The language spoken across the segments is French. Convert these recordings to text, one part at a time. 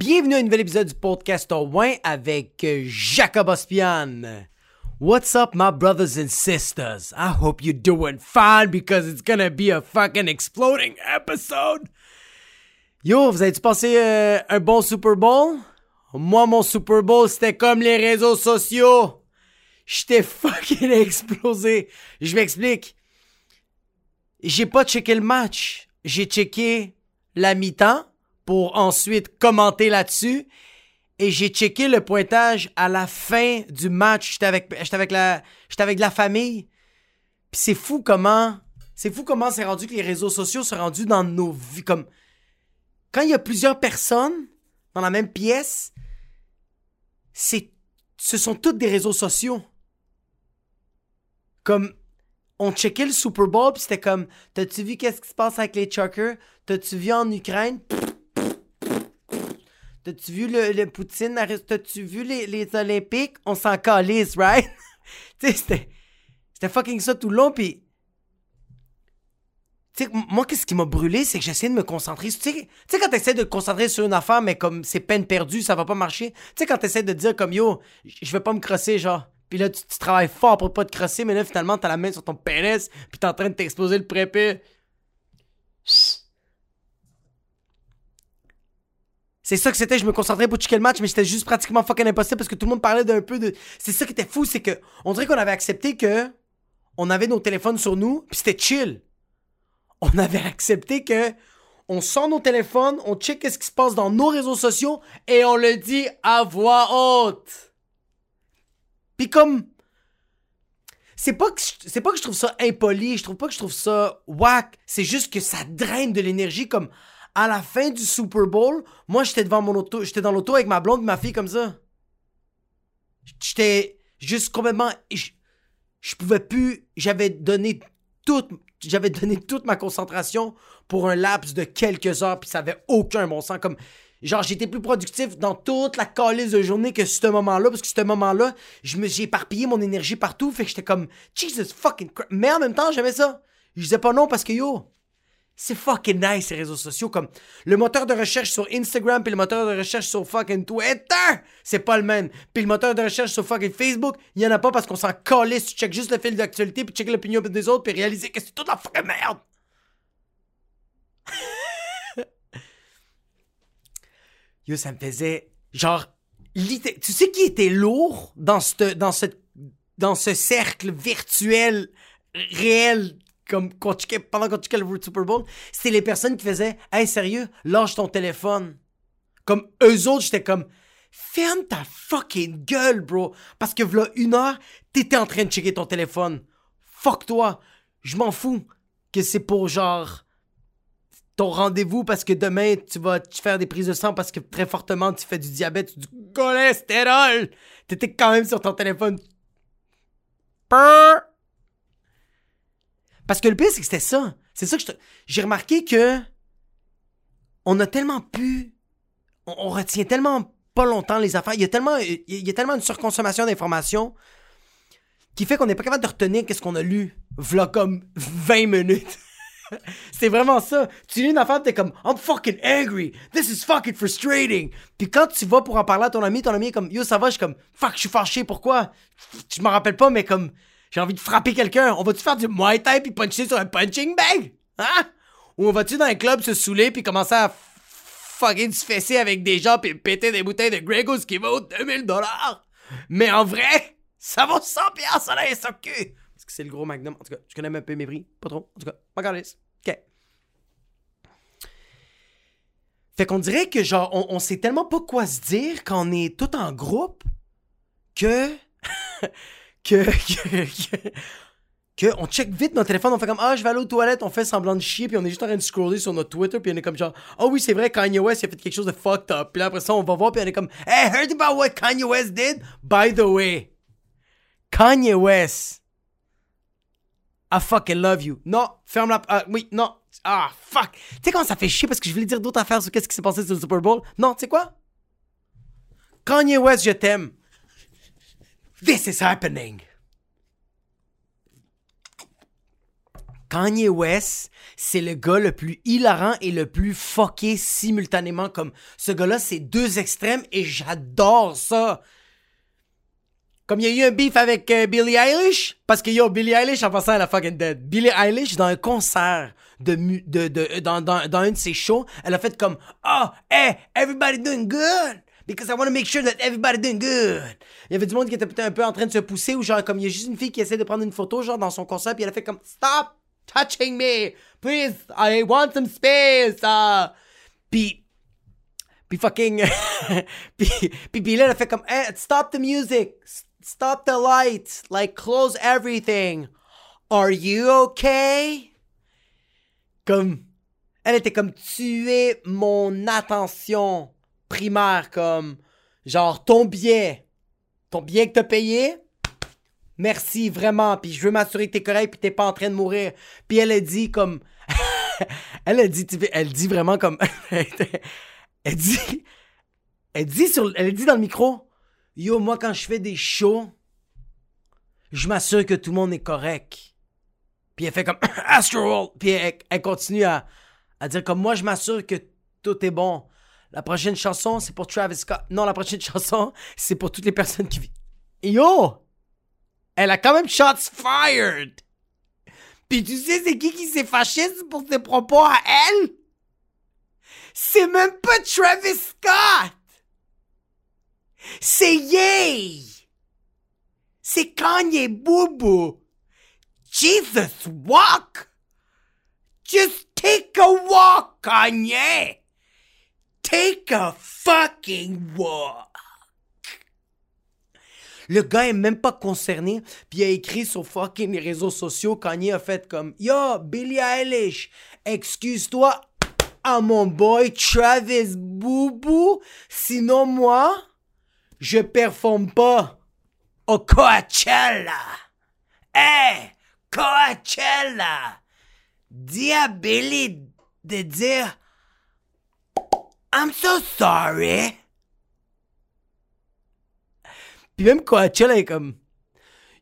Bienvenue à un nouvel épisode du podcast au Win avec euh, Jacob Ospian. What's up, my brothers and sisters? I hope you're doing fine because it's gonna be a fucking exploding episode. Yo, vous avez-tu passé euh, un bon Super Bowl? Moi, mon Super Bowl, c'était comme les réseaux sociaux. J'étais fucking explosé. Je m'explique. J'ai pas checké le match. J'ai checké la mi-temps pour ensuite commenter là-dessus. Et j'ai checké le pointage à la fin du match. J'étais avec, la famille. Puis c'est fou comment, c'est fou comment c'est rendu que les réseaux sociaux sont rendus dans nos vies. Comme, quand il y a plusieurs personnes dans la même pièce, c'est, ce sont toutes des réseaux sociaux. Comme, on checkait le Super Bowl, puis c'était comme, t'as-tu vu qu'est-ce qui se passe avec les Chuckers? T'as-tu vu en Ukraine? T'as-tu vu le, le Poutine? T'as-tu vu les, les Olympiques? On s'en calisse, right? tu sais, c'était, c'était fucking ça tout le long, puis... Tu sais, moi, qu'est-ce qui m'a brûlé, c'est que j'essayais de me concentrer. Tu sais, quand t'essaies de te concentrer sur une affaire, mais comme c'est peine perdue, ça va pas marcher. Tu sais, quand t'essaies de dire comme, yo, je vais pas me crosser, genre... Puis là, tu, travailles fort pour pas te crosser, mais là, finalement, t'as la main sur ton pénis, puis t'es en train de t'exploser le prépuce. C'est ça que c'était, je me concentrais pour checker le match, mais c'était juste pratiquement fucking impossible parce que tout le monde parlait d'un peu de. C'est ça qui était fou, c'est que on dirait qu'on avait accepté que on avait nos téléphones sur nous, puis c'était chill. On avait accepté que on sort nos téléphones, on check ce qui se passe dans nos réseaux sociaux et on le dit à voix haute. Puis comme c'est pas que c'est pas que je trouve ça impoli, je trouve pas que je trouve ça whack, c'est juste que ça draine de l'énergie comme à la fin du Super Bowl, moi j'étais devant mon auto, j'étais dans l'auto avec ma blonde ma fille comme ça. J'étais juste complètement je, je pouvais plus, j'avais donné toute j'avais donné toute ma concentration pour un laps de quelques heures puis ça avait aucun bon sens comme Genre, j'étais plus productif dans toute la calice de journée que ce moment-là, parce que ce moment-là, je me, j'ai éparpillé mon énergie partout, fait que j'étais comme, Jesus fucking crap. Mais en même temps, j'aimais ça. Je disais pas non parce que yo, c'est fucking nice ces réseaux sociaux, comme le moteur de recherche sur Instagram puis le moteur de recherche sur fucking Twitter, c'est pas le même. Puis le moteur de recherche sur fucking Facebook, il y en a pas parce qu'on s'en calisse, tu check juste le fil d'actualité puis check l'opinion des autres puis réaliser que c'est toute la fucking merde. Yo, ça me faisait genre tu sais qui était lourd dans ce dans ce dans ce cercle virtuel réel comme quand tu, pendant qu'on checkait le Super Bowl, c'était les personnes qui faisaient Hey sérieux, lâche ton téléphone. Comme eux autres, j'étais comme Ferme ta fucking gueule, bro. Parce que voilà une heure, t'étais en train de checker ton téléphone. Fuck toi. Je m'en fous que c'est pour genre ton rendez-vous parce que demain tu vas te faire des prises de sang parce que très fortement tu fais du diabète du cholestérol. T'étais quand même sur ton téléphone. Parce que le pire, c'est que c'était ça. C'est ça que j'ai remarqué que on a tellement pu. On, retient tellement pas longtemps les affaires. Il y a tellement, il y a tellement une surconsommation d'informations qui fait qu'on n'est pas capable de retenir qu'est-ce qu'on a lu. V'là comme 20 minutes. c'est vraiment ça. Tu lis une affaire, t'es comme I'm fucking angry. This is fucking frustrating. Puis quand tu vas pour en parler à ton ami, ton ami est comme Yo, ça va, je suis comme Fuck, je suis fâché, pourquoi? Je m'en rappelle pas, mais comme j'ai envie de frapper quelqu'un. On va-tu faire du Muay Thai puis puncher sur un punching bag? Hein? Ou on va-tu dans un club se saouler puis commencer à fucking se fesser avec des gens puis péter des bouteilles de Gregos qui vaut 2000 dollars? Mais en vrai, ça vaut 100 piastres à la SOQ c'est le gros magnum? En tout cas, je connais un peu mes prix. Pas trop. En tout cas, pas OK. Fait qu'on dirait que, genre, on, sait tellement pas quoi se dire quand on est tout en groupe que. que, que, que, on check vite notre téléphone, on fait comme ah je vais aller aux toilettes, on fait semblant de chier puis on est juste en train de scroller sur notre Twitter puis on est comme genre oh oui c'est vrai Kanye West il a fait quelque chose de fucked up puis après ça on va voir puis on est comme hey heard about what Kanye West did? By the way Kanye West I fucking love you. Non, ferme la. Ah, oui, non. Ah, fuck. Tu sais comment ça fait chier parce que je voulais dire d'autres affaires sur qu'est-ce qui s'est passé sur le Super Bowl? Non, tu sais quoi? Kanye West, je t'aime. This is happening. Kanye West, c'est le gars le plus hilarant et le plus fucké simultanément. Comme ce gars-là, c'est deux extrêmes et j'adore ça. Comme il y a eu un beef avec euh, Billie Eilish, parce que yo, Billie Eilish, en passant, elle a fucking dead. Billie Eilish, dans un concert de, de, de, dans, dans, dans un de ses shows, elle a fait comme, oh, hey, everybody doing good because I want to make sure that everybody doing good. Il y avait du monde qui était peut-être un peu en train de se pousser ou genre comme il y a juste une fille qui essaie de prendre une photo genre dans son concert puis elle a fait comme stop touching me! Please I want some space! Uh. puis puis fucking puis, puis, puis là elle a fait comme hey, stop the music! Stop the lights! Like close everything! Are you okay? Comme elle était comme tu mon attention primaire comme genre ton billet, ton billet que t'as payé, merci vraiment, puis je veux m'assurer que t'es correct puis t'es pas en train de mourir. Puis elle a dit comme elle a dit elle dit vraiment comme elle dit elle dit sur elle dit dans le micro yo moi quand je fais des shows je m'assure que tout le monde est correct. Puis elle fait comme Astral, puis elle, continue à dire comme moi je m'assure que tout est bon. La prochaine chanson, c'est pour Travis Scott. Non, la prochaine chanson, c'est pour toutes les personnes qui vivent. Yo! Elle a quand même shots fired! Puis tu sais, c'est qui qui s'est fâché pour ses propos à elle? C'est même pas Travis Scott! C'est Yay! C'est Kanye Boubou! Jesus, walk! Just take a walk, Kanye! Take a fucking walk. Le gars est même pas concerné, puis il a écrit sur fucking les réseaux sociaux quand il a fait comme Yo, Billie Eilish, excuse-toi à mon boy Travis Boubou, sinon moi, je performe pas au Coachella. Hey, Coachella! Dis de dire I'm so sorry. Puis même Coachella est comme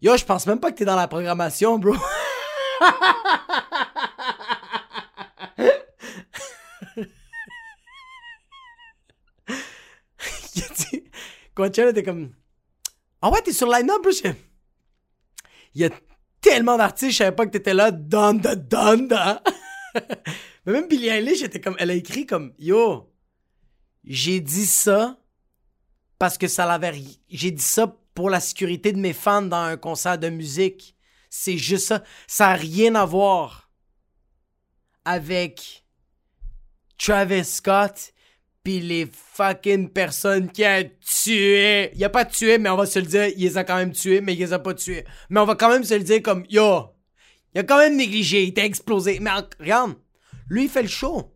Yo, je pense même pas que t'es dans la programmation, bro. Coachella était comme Ah ouais, t'es sur line-up, bro. Il y a tellement d'artistes, je savais pas que t'étais là. Donda, donda. Mais même Billie Eilish était comme, elle a écrit comme Yo, j'ai dit ça parce que ça l'avait. J'ai dit ça pour la sécurité de mes fans dans un concert de musique. C'est juste ça. Ça n'a rien à voir avec Travis Scott puis les fucking personnes qui a tué. Il a pas tué, mais on va se le dire, il les a quand même tués, mais il les a pas tués. Mais on va quand même se le dire comme yo. Il a quand même négligé, il t'a explosé. Mais regarde, lui il fait le show.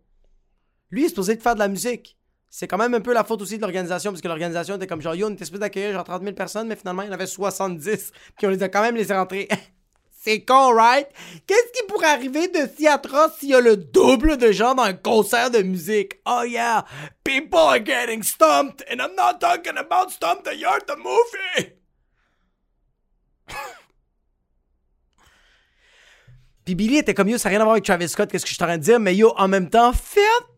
Lui il est supposé faire de la musique c'est quand même un peu la faute aussi de l'organisation, parce que l'organisation était comme genre, yo, on était supposé d'accueillir genre 30 000 personnes, mais finalement, il y en avait 70, puis on les a quand même laissés rentrer. c'est con, right? Qu'est-ce qui pourrait arriver de si atroce s'il y a le double de gens dans un concert de musique? Oh yeah, people are getting stumped, and I'm not talking about Stump the Yard, the movie! Puis Billy était comme yo, ça n'a rien à voir avec Travis Scott, qu'est-ce que je suis en train de dire, mais yo, en même temps, ferme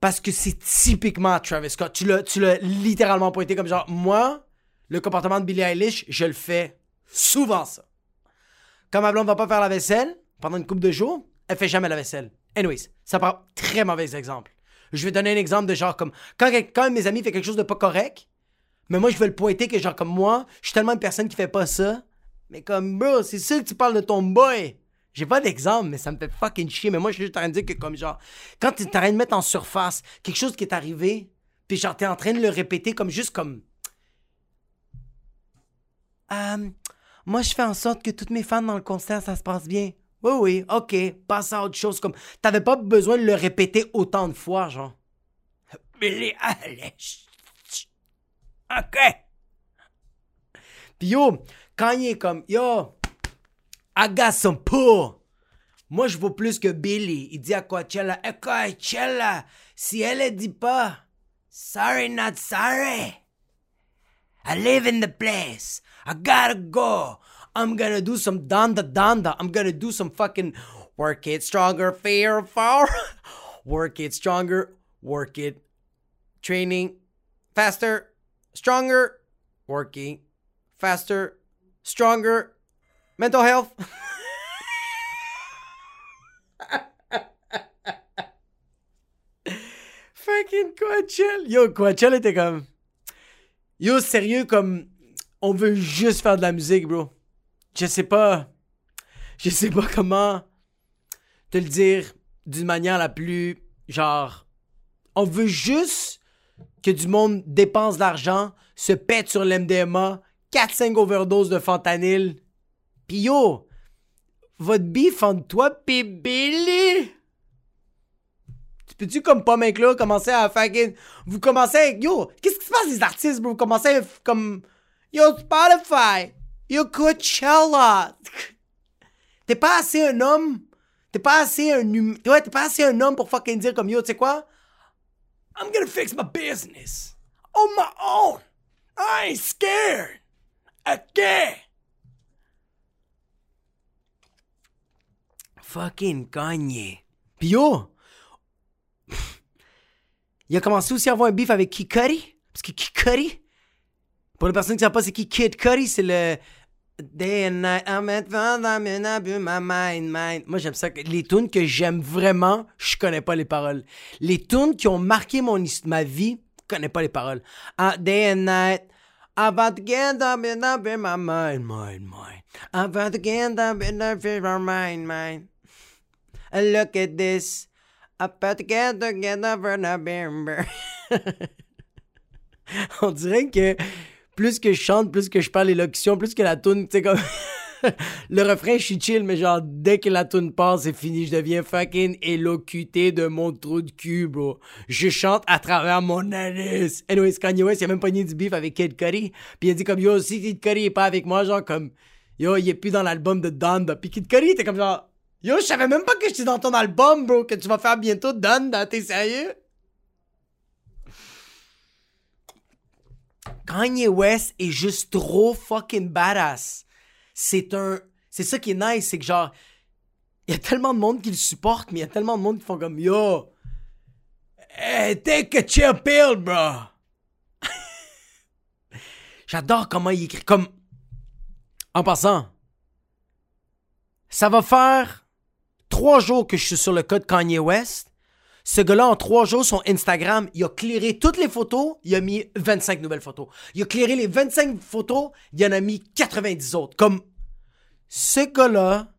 parce que c'est typiquement Travis Scott. Tu l'as, tu littéralement pointé comme genre, moi, le comportement de Billie Eilish, je le fais souvent ça. Quand ma blonde va pas faire la vaisselle, pendant une couple de jours, elle fait jamais la vaisselle. Anyways, ça prend très mauvais exemple. Je vais donner un exemple de genre comme, quand, quand mes amis fait quelque chose de pas correct, mais moi je veux le pointer que genre comme moi, je suis tellement une personne qui fait pas ça, mais comme, bro, c'est sûr que tu parles de ton boy. J'ai pas d'exemple, mais ça me fait fucking chier. Mais moi, je suis juste en train de dire que, comme genre, quand t'es en train de mettre en surface quelque chose qui est arrivé, puis genre, t'es en train de le répéter comme juste comme. Euh, moi, je fais en sorte que toutes mes fans dans le concert, ça se passe bien. Oui, oui, ok, passe à autre chose. Comme, t'avais pas besoin de le répéter autant de fois, genre. Billy Eilish. Ok. Puis yo, quand il est comme, yo, I got some pull. Moi, je vaux plus que Billy. Il dit à Coachella, hey, Coachella, si elle dit pas, sorry, not sorry. I live in the place. I gotta go. I'm gonna do some danda danda. I'm gonna do some fucking work it stronger, fear far. work it stronger, work it. Training faster, stronger, working faster, stronger. Mental health? Fucking Coachella. Yo, Coachella était comme. Yo, sérieux, comme. On veut juste faire de la musique, bro. Je sais pas. Je sais pas comment te le dire d'une manière la plus. Genre. On veut juste que du monde dépense de l'argent, se pète sur l'MDMA, 4-5 overdoses de fentanyl. Pis yo, votre bif entre toi pis Billy? Peux-tu, comme pas là, commencer à fucking. Vous commencez avec. Yo, qu'est-ce qui se passe, les artistes, bro? Vous commencez à, comme. Yo, Spotify. Yo, Coachella. T'es pas assez un homme. T'es pas assez un hum... Ouais, t'es pas assez un homme pour fucking dire comme yo, tu sais quoi? I'm gonna fix my business. On my own. I ain't scared. Again. Fucking Kanye. Pis yo, il a commencé aussi à avoir un beef avec Kid Cudi. Parce que Kid Cudi, pour les personnes qui ne savent pas c'est qui Kid c'est le Day and night, I'm at I'm in my mind, mind. Moi, j'aime ça. Les tunes que j'aime vraiment, je connais pas les paroles. Les tunes qui ont marqué mon, ma vie, je connais pas les paroles. Uh, day and night, my mind, mind, mind. My mind, mind. Look at this. Up together, together for November. On dirait que plus que je chante, plus que je parle l'élocution, plus que la tune, tu sais, comme. le refrain, je suis chill, mais genre, dès que la tune passe, c'est fini. Je deviens fucking élocuté de mon trou de cul, bro. Je chante à travers mon anus. Anyways, Kanye West, il a même pas ni du beef avec Kid Cudi. Puis il a dit comme, yo, si Kid Cudi est pas avec moi, genre, comme, yo, il est plus dans l'album de Donda. Puis Kid Cudi était comme genre, Yo, je savais même pas que j'étais dans ton album, bro, que tu vas faire bientôt Done, t'es sérieux? Kanye West est juste trop fucking badass. C'est un. C'est ça qui est nice, c'est que genre. Il y a tellement de monde qui le supporte, mais il y a tellement de monde qui font comme Yo! Hey, take a chill pill, bro! J'adore comment il écrit. Comme. En passant. Ça va faire trois jours que je suis sur le code Kanye West. Ce gars-là, en trois jours, son Instagram, il a clairé toutes les photos, il a mis 25 nouvelles photos. Il a clairé les 25 photos, il en a mis 90 autres. Comme ce gars-là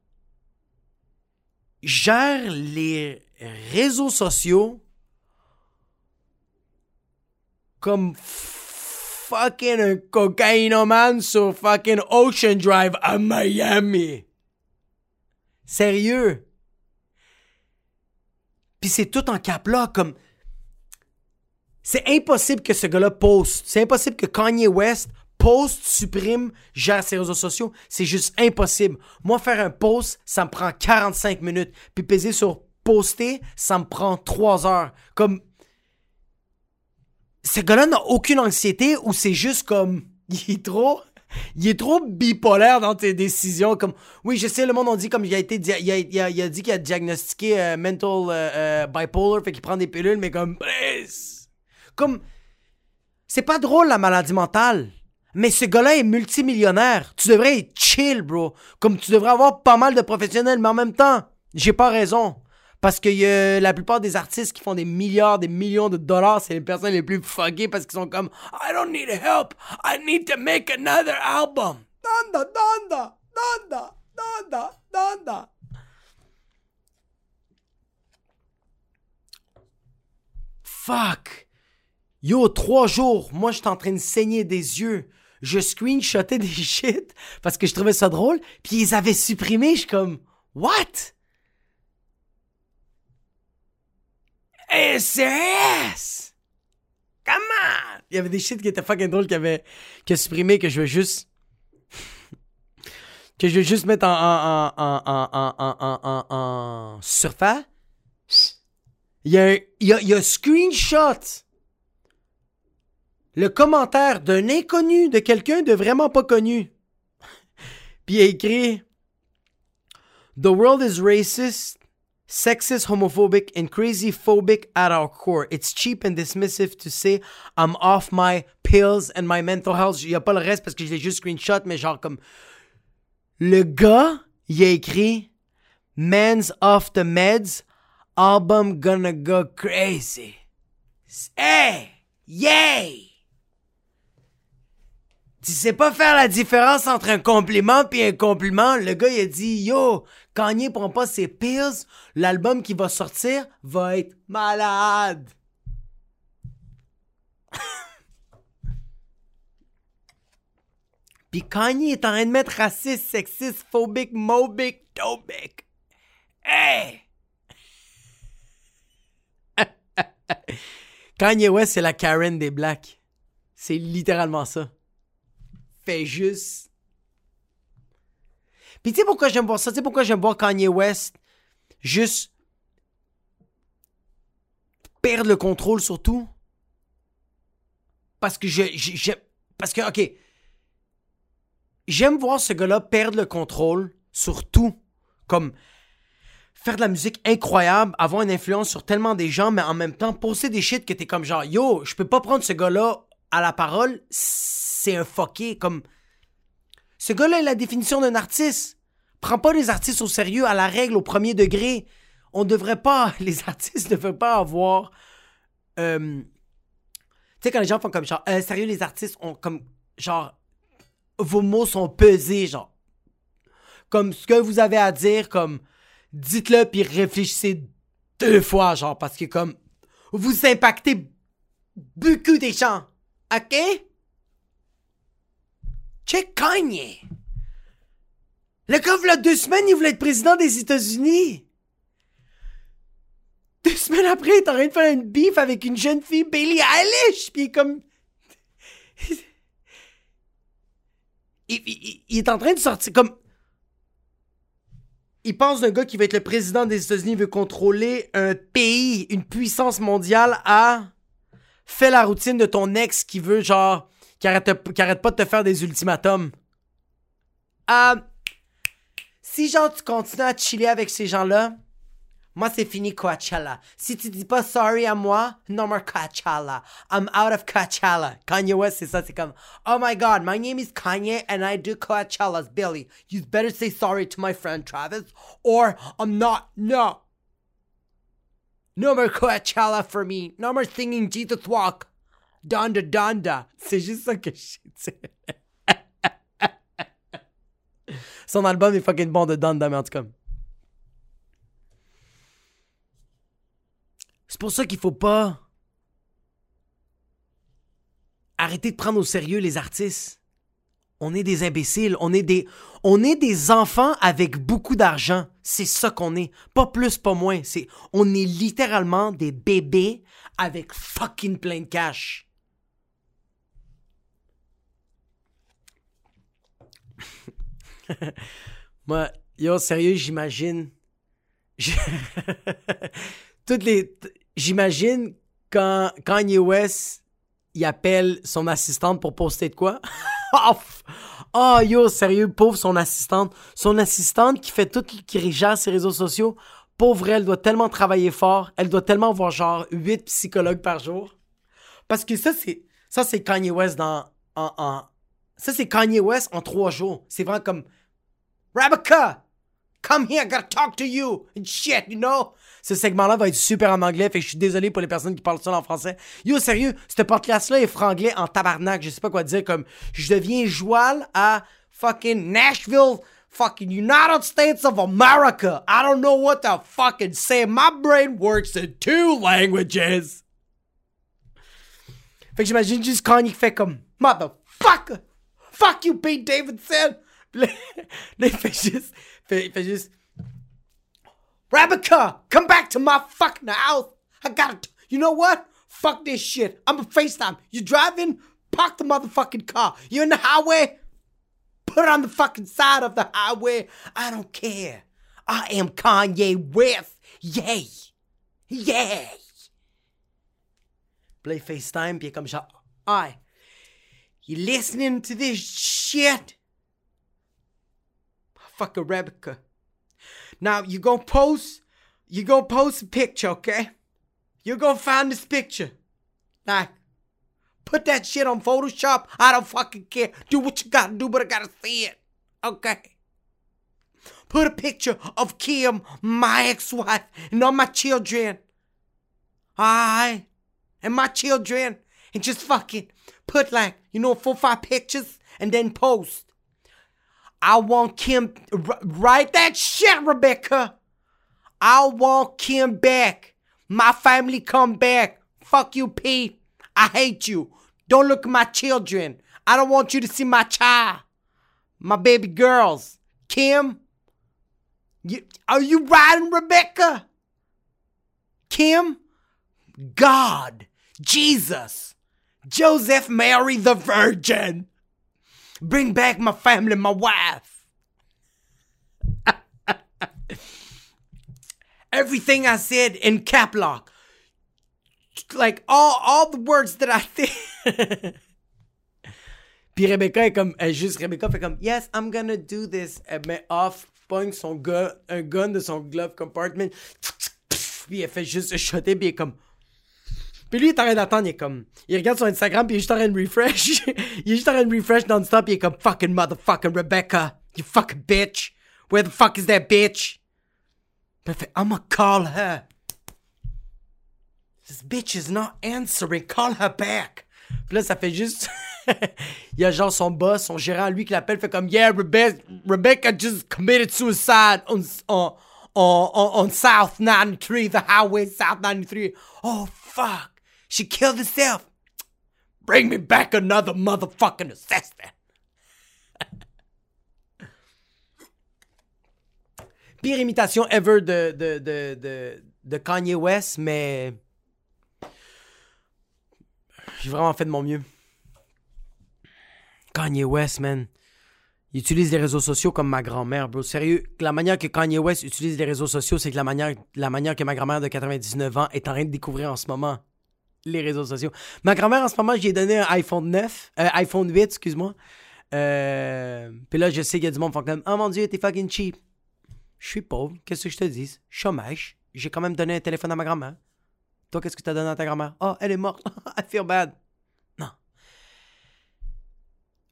gère les réseaux sociaux comme fucking un cocaïnomane sur fucking Ocean Drive à Miami. Sérieux? Puis c'est tout en cap là, comme. C'est impossible que ce gars-là poste. C'est impossible que Kanye West poste, supprime, gère ses réseaux sociaux. C'est juste impossible. Moi, faire un post, ça me prend 45 minutes. Puis peser sur poster, ça me prend 3 heures. Comme. Ce gars-là n'a aucune anxiété ou c'est juste comme. Il est trop il est trop bipolaire dans tes décisions. Comme, oui, je sais, le monde a dit comme il a été, il a dit qu'il a diagnostiqué euh, mental euh, euh, bipolar, fait qu'il prend des pilules, mais comme, comme, c'est pas drôle la maladie mentale. Mais ce gars-là est multimillionnaire. Tu devrais être chill, bro. Comme tu devrais avoir pas mal de professionnels, mais en même temps, j'ai pas raison. Parce que y la plupart des artistes qui font des milliards, des millions de dollars, c'est les personnes les plus fuckées parce qu'ils sont comme I don't need help, I need to make another album. Donda, donda, donda, donda, donda. Fuck. Yo, trois jours, moi j'étais en train de saigner des yeux. Je screenshotais des shit parce que je trouvais ça drôle, puis ils avaient supprimé, je suis comme What? SRS! Come on! Il y avait des shit qui étaient fucking drôles qui avaient qui a supprimé que je veux juste que je veux juste mettre en en en en en en en, en surface. Il y a il y a, il y a un screenshot. le commentaire d'un inconnu, de quelqu'un de vraiment pas connu. Puis il a écrit The world is racist, sexist, homophobic, and crazy phobic at our core. It's cheap and dismissive to say I'm off my pills and my mental health. Il n'y a pas le reste parce que je l'ai juste screenshot, mais genre comme. Le gars, il a écrit Man's off the meds, album gonna go crazy. Hey! Yay! Tu sais pas faire la différence entre un compliment puis un compliment? Le gars, il a dit, yo, Kanye prend pas ses pills, l'album qui va sortir va être malade. puis Kanye est en train de mettre raciste, sexiste, phobique, mobique, tobique. Hey! Kanye West, c'est la Karen des Blacks. C'est littéralement ça. Fait juste. Puis tu sais pourquoi j'aime voir ça? Tu sais pourquoi j'aime voir Kanye West juste perdre le contrôle sur tout? Parce que je, je, parce que, ok, j'aime voir ce gars-là perdre le contrôle sur tout. Comme, faire de la musique incroyable, avoir une influence sur tellement des gens, mais en même temps poser des shit que t'es comme genre yo, je peux pas prendre ce gars-là à la parole, c'est un fucké comme ce gars-là est la définition d'un artiste. Prends pas les artistes au sérieux à la règle au premier degré. On devrait pas, les artistes ne devraient pas avoir euh, tu sais quand les gens font comme genre euh, sérieux les artistes ont comme genre vos mots sont pesés genre comme ce que vous avez à dire comme dites-le puis réfléchissez deux fois, genre, parce que comme vous impactez beaucoup des gens. OK? Check Kanye. Le gars, il deux semaines, il voulait être président des États-Unis. Deux semaines après, il est en train de faire une bif avec une jeune fille, Bailey Eilish, puis comme... il, est en train de sortir comme il pense d'un gars qui va être le président des États-Unis, veut contrôler un pays, une puissance mondiale, à fais la routine de ton ex qui veut, genre, qui arrête, pas de te faire des ultimatums. Ah, si, genre, tu continues à chiller avec ces gens-là, moi, c'est fini Coachella. Si tu dis pas sorry à moi, no more Coachella. I'm out of Coachella. Kanye West, c'est ça, c'est comme, oh my god, my name is Kanye and I do Coachella's Billy. You better say sorry to my friend Travis or I'm not, no. No more Coachella for me. No more singing Jesus Walk. Donda Donda. C'est juste ça que je sais. Son album est fucking bon de Donda, mais en tout. C'est pour ça qu'il faut pas arrêter de prendre au sérieux les artistes. On est des imbéciles, on est des on est des enfants avec beaucoup d'argent, c'est ça qu'on est, pas plus pas moins, c'est on est littéralement des bébés avec fucking plein de cash. Moi, yo sérieux, j'imagine toutes les. J'imagine quand Kanye West il appelle son assistante pour poster de quoi? oh yo, sérieux, pauvre son assistante. Son assistante qui fait tout, qui gère ses réseaux sociaux. Pauvre elle, doit tellement travailler fort. Elle doit tellement voir genre 8 psychologues par jour. Parce que ça, c'est, ça, c'est Kanye West dans, en, en, ça, c'est Kanye West en trois jours. C'est vraiment comme, Rebecca, come here, I gotta talk to you, and shit, you know? Ce segment-là va être super en anglais, fait que je suis désolé pour les personnes qui parlent ça en français. Yo, sérieux, cette podcast-là est franglais en tabarnak, je sais pas quoi dire, comme je deviens joual à fucking Nashville, fucking United States of America. I don't know what to fucking say. My brain works in two languages. Fait que j'imagine juste Kanye fait comme Motherfucker! Fuck you, Pete Davidson! Il fait juste. il fait juste. Rebecca, come back to my fucking house. I gotta, you know what? Fuck this shit. I'm a FaceTime. You driving? Park the motherfucking car. You in the highway? Put it on the fucking side of the highway. I don't care. I am Kanye West. Yay. Yay. Play FaceTime, puis comme genre, I, You listening to this shit? Fuck a Rebecca. Now you gonna post, you gonna post a picture, okay? You're gonna find this picture. Like, put that shit on Photoshop. I don't fucking care. Do what you gotta do, but I gotta see it. Okay? Put a picture of Kim, my ex-wife, and all my children. I And my children. And just fucking put like, you know, four, five pictures and then post. I want Kim, r- write that shit, Rebecca. I want Kim back. My family come back. Fuck you, Pete. I hate you. Don't look at my children. I don't want you to see my child. My baby girls. Kim, you, are you riding Rebecca? Kim, God, Jesus, Joseph, Mary, the Virgin. Bring back my family, my wife. Everything I said in cap lock. Like all, all the words that I think. Puis Rebecca est comme, elle juste, Rebecca fait comme, yes, I'm gonna do this. Elle met off, pogne son gun, un gun de son glove compartment. Puis elle fait juste shotter, puis elle est comme. Puis lui, il est en train d'attendre, il est comme. Il regarde son Instagram, puis il est juste en train de refresh. il est juste en train de refresh non-stop, il est comme, fucking motherfucking Rebecca, you fucking bitch. Where the fuck is that bitch? Puis elle fait, I'ma call her. This bitch is not answering, call her back. Puis là, ça fait juste. il y a genre son boss, son gérant, lui, qui l'appelle, fait comme, yeah, Rebecca, Rebecca just committed suicide on, on, on, on, South 93, the highway South 93. Oh, fuck. She killed herself. Bring me back another motherfucking assassin. Pire imitation ever de, de, de, de, de Kanye West, mais j'ai vraiment fait de mon mieux. Kanye West, man. Il utilise les réseaux sociaux comme ma grand-mère, bro. Sérieux, la manière que Kanye West utilise les réseaux sociaux, c'est que la manière, la manière que ma grand-mère de 99 ans est en train de découvrir en ce moment les réseaux sociaux. Ma grand-mère, en ce moment, j'ai donné un iPhone 9, euh, iPhone 8, excuse-moi. Euh, puis là, je sais qu'il y a du monde qui comme Oh mon dieu, t'es fucking cheap. Je suis pauvre, qu'est-ce que je te dis? Chômage. J'ai quand même donné un téléphone à ma grand-mère. Toi, qu'est-ce que t'as donné à ta grand-mère? Oh, elle est morte. I feel bad.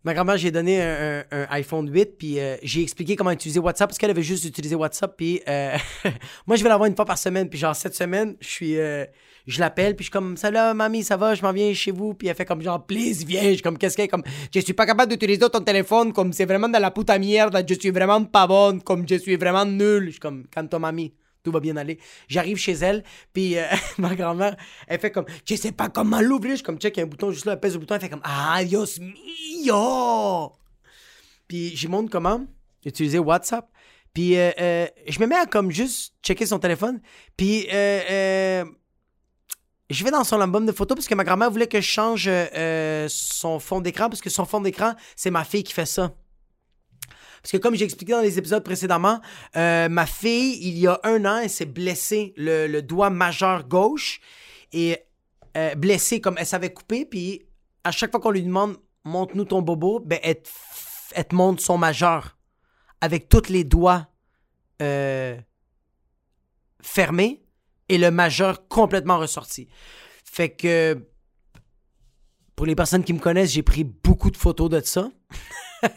Ma grand-mère, j'ai donné un, iPhone 8, puis euh, j'ai expliqué comment utiliser WhatsApp, parce qu'elle avait juste utilisé WhatsApp, puis euh, moi, je vais l'avoir une fois par semaine, puis genre, cette semaine, je suis... Euh, je l'appelle, puis je suis comme, salut, mamie, ça va, je m'en viens chez vous, puis elle fait comme genre, please, viens, je suis comme, qu'est-ce qu'elle comme, je suis pas capable d'utiliser ton téléphone, comme c'est vraiment de la puta merde, je suis vraiment pas bonne, comme je suis vraiment nul, je suis comme, quand ton mamie tout va bien aller. J'arrive chez elle, puis euh, ma grand-mère, elle fait comme, je sais pas comment l'ouvrir. Je comme, check, y a un bouton juste là, elle pèse le bouton, elle fait comme, ah, Dios mio! Puis j'y montre comment utiliser WhatsApp. Puis euh, euh, je me mets à comme juste checker son téléphone. Puis je vais dans son album de photos parce que ma grand-mère voulait que je change son fond d'écran parce que son fond d'écran, c'est ma fille qui fait ça. Parce que comme j'ai expliqué dans les épisodes précédemment, euh, ma fille, il y a un an, elle s'est blessée le, doigt majeur gauche et euh, blessée comme elle s'avait coupé. Puis à chaque fois qu'on lui demande montre-nous ton bobo, ben elle, te montre son majeur avec tous les doigts euh, fermés et le majeur complètement ressorti. Fait que pour les personnes qui me connaissent, j'ai pris beaucoup de photos de ça.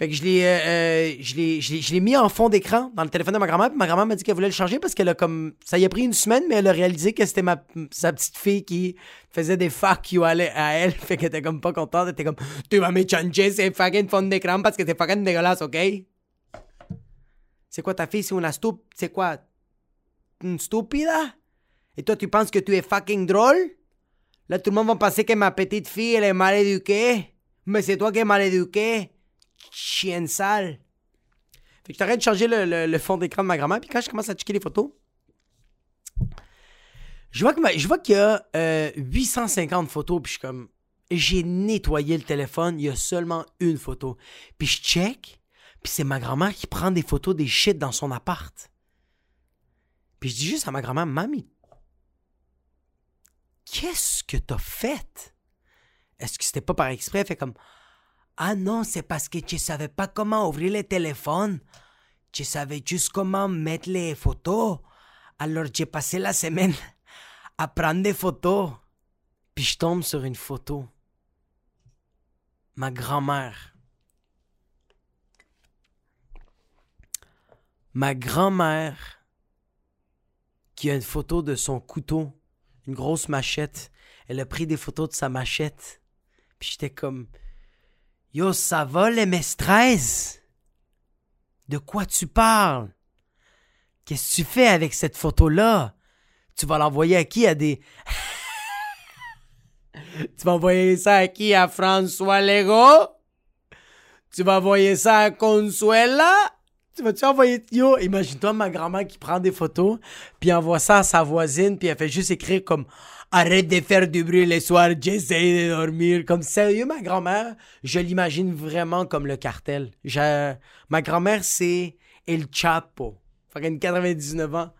Fait que je l'ai, euh, euh, je l'ai, mis en fond d'écran dans le téléphone de ma grand-mère. ma grand-mère m'a dit qu'elle voulait le changer parce qu'elle a comme. Ça y a pris une semaine, mais elle a réalisé que c'était ma, sa petite fille qui faisait des fuck you à elle. Fait qu'elle était comme pas contente. Elle était comme, tu vas me changer c'est fucking fond d'écran parce que c'est fucking dégueulasse, ok? C'est quoi ta fille? C'est une stup... C'est quoi? Une stupide? Et toi, tu penses que tu es fucking drôle? Là, tout le monde va penser que ma petite fille, elle est mal éduquée. Mais c'est toi qui es mal éduqué chienne sale. Fait que j'arrête de changer le, fond d'écran de ma grand-mère, puis quand je commence à checker les photos, je vois, que je vois qu'il y a 850 euh, photos, puis je suis comme, j'ai nettoyé le téléphone, il y a seulement une photo. Puis je check, puis c'est ma grand-mère qui prend des photos des shit dans son appart. Puis je dis juste à ma grand-mère, Mamie, qu'est-ce que t'as fait? est-ce que c'était pas par exprès? Fait comme, ah non, c'est parce que tu savais pas comment ouvrir le téléphone. Tu savais juste comment mettre les photos. Alors j'ai passé la semaine à prendre des photos. Puis je tombe sur une photo. Ma grand-mère. Ma grand-mère qui a une photo de son couteau, une grosse machette. Elle a pris des photos de sa machette. Puis j'étais comme Yo, ça va les maîtresses? De quoi tu parles? Qu'est-ce que tu fais avec cette photo-là? Tu vas l'envoyer à qui? À des. tu vas envoyer ça à qui? À François Legault? Tu vas envoyer ça à Consuela? Tu vas-tu envoyer. Yo, imagine-toi ma grand-mère qui prend des photos, puis envoie ça à sa voisine, puis elle fait juste écrire comme Arrête de faire du bruit les soirs, j'essaie de dormir. Comme sérieux, ma grand-mère, je l'imagine vraiment comme le cartel. Ma grand-mère, c'est El Chapo. A 99 ans.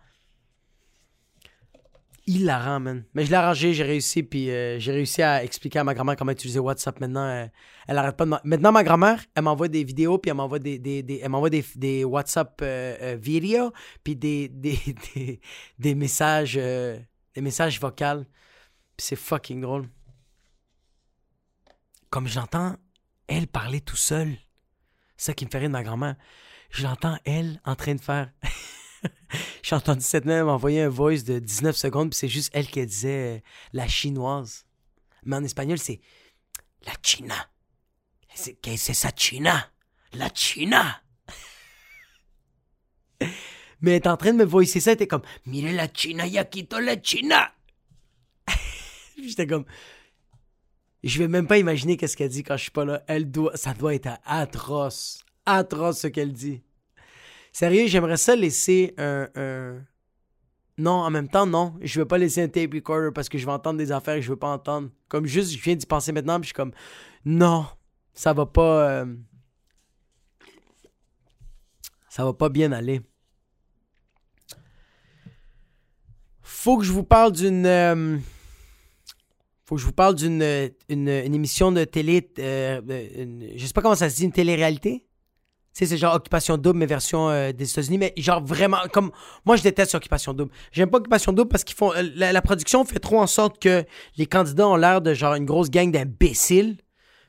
Il la rend, man. Mais je l'ai arrangé, j'ai réussi, puis euh, j'ai réussi à expliquer à ma grand-mère comment utiliser WhatsApp. Maintenant, euh, elle, arrête pas de Maintenant, ma grand-mère, elle m'envoie des vidéos, puis elle m'envoie des, des, elle m'envoie des, WhatsApp euh, vidéo, puis des, des, messages, des messages vocaux c'est fucking drôle. Comme j'entends elle parler tout seul. C'est ça qui me fait rire de ma grand-mère. Je l'entends, elle, en train de faire. J'ai entendu cette même envoyer un voice de 19 secondes, puis c'est juste elle qui disait euh, la chinoise. Mais en espagnol, c'est la China. C'est ça, China? La China! Mais elle en train de me voicer ça, elle était comme, mire la China, ya quito la China! J'étais comme. Je vais même pas imaginer qu'est-ce qu'elle dit quand je suis pas là. Elle doit. Ça doit être atroce. Atroce ce qu'elle dit. Sérieux, j'aimerais ça laisser un, Non, en même temps, non. Je veux pas laisser un tape recorder parce que je vais entendre des affaires que je veux pas entendre. Comme juste, je viens d'y penser maintenant, puis je suis comme. Non, ça va pas. Euh, ça va pas bien aller. Faut que je vous parle d'une. Euh, faut que je vous parle d'une une, émission de télé, euh, je sais pas comment ça se dit, une télé-réalité? Tu sais, c'est genre Occupation Double, mais version euh, des États-Unis. Mais genre vraiment, comme moi, je déteste Occupation Double. J'aime pas Occupation Double parce qu'ils font. Euh, la, production fait trop en sorte que les candidats ont l'air de genre une grosse gang d'imbéciles.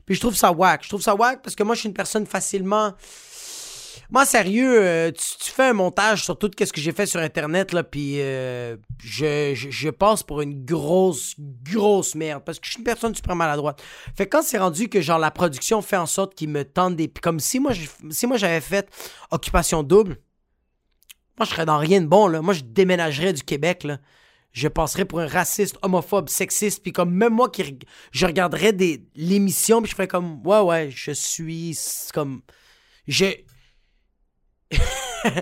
Puis je trouve ça whack. Je trouve ça whack parce que moi, je suis une personne facilement moi, sérieux, euh, tu, fais un montage sur tout ce que j'ai fait sur Internet, là, puis euh, je, je, passe pour une grosse, grosse merde, parce que je suis une personne super maladroite. Fait que quand c'est rendu que, genre, la production fait en sorte qu'ils me tendent des... Comme si moi, si moi j'avais fait Occupation Double, moi, je serais dans rien de bon, là. Moi, je déménagerais du Québec, là. Je passerais pour un raciste, homophobe, sexiste, puis comme même moi qui je regarderais l'émission, puis je ferais comme ouais ouais, je suis comme j'ai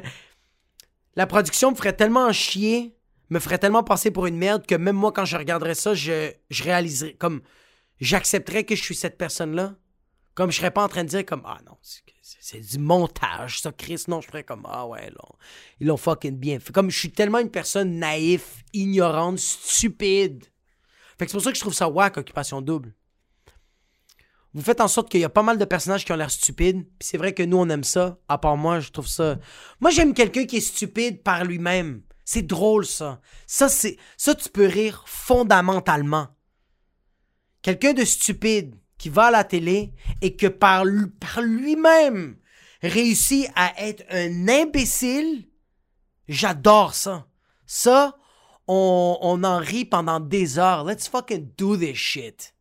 la production me ferait tellement chier, me ferait tellement passer pour une merde que même moi, quand je regarderais ça, je, je réaliserais, comme, j'accepterais que je suis cette personne-là. Comme je serais pas en train de dire comme, ah non, c'est du montage, ça, Chris. Non, je ferais comme, ah ouais, ils l'ont fucking bien fait. Comme je suis tellement une personne naïf, ignorante, stupide. Fait que c'est pour ça que je trouve ça wack, Occupation Double vous faites en sorte qu'il y a pas mal de personnages qui ont l'air stupides. Puis c'est vrai que nous, on aime ça. À part moi, je trouve ça. Moi, j'aime quelqu'un qui est stupide par lui-même. C'est drôle, ça. Ça, c'est. Ça, tu peux rire fondamentalement. Quelqu'un de stupide qui va à la télé et que par, par lui-même réussit à être un imbécile. J'adore ça. Ça, on, on en rit pendant des heures. Let's fucking do this shit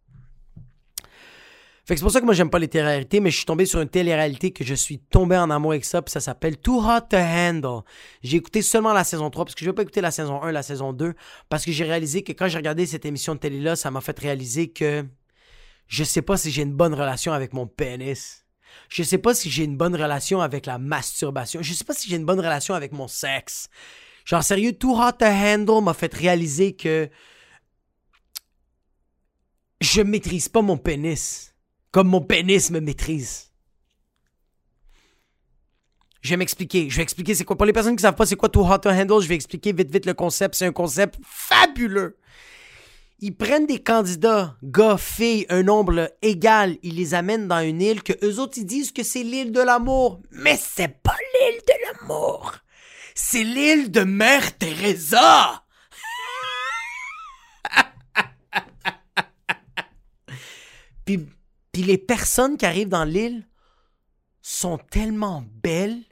c'est pour ça que moi j'aime pas les télé-réalités, mais je suis tombé sur une télé-réalité que je suis tombé en amour avec ça, puis ça s'appelle Too Hot to Handle. J'ai écouté seulement la saison 3, parce que je vais pas écouter la saison 1, la saison 2, parce que j'ai réalisé que quand j'ai regardé cette émission de télé-là, ça m'a fait réaliser que je sais pas si j'ai une bonne relation avec mon pénis. Je sais pas si j'ai une bonne relation avec la masturbation. Je sais pas si j'ai une bonne relation avec mon sexe. Genre sérieux, Too Hot to Handle m'a fait réaliser que je maîtrise pas mon pénis comme mon pénis me maîtrise. Je vais m'expliquer. Je vais expliquer c'est quoi. Pour les personnes qui savent pas c'est quoi Too Hot to Handle, je vais expliquer vite vite le concept. C'est un concept fabuleux. Ils prennent des candidats, gars, filles, un nombre égal, ils les amènent dans une île que eux autres ils disent que c'est l'île de l'amour. Mais c'est pas l'île de l'amour. C'est l'île de Mère Teresa. puis, puis les personnes qui arrivent dans l'île sont tellement belles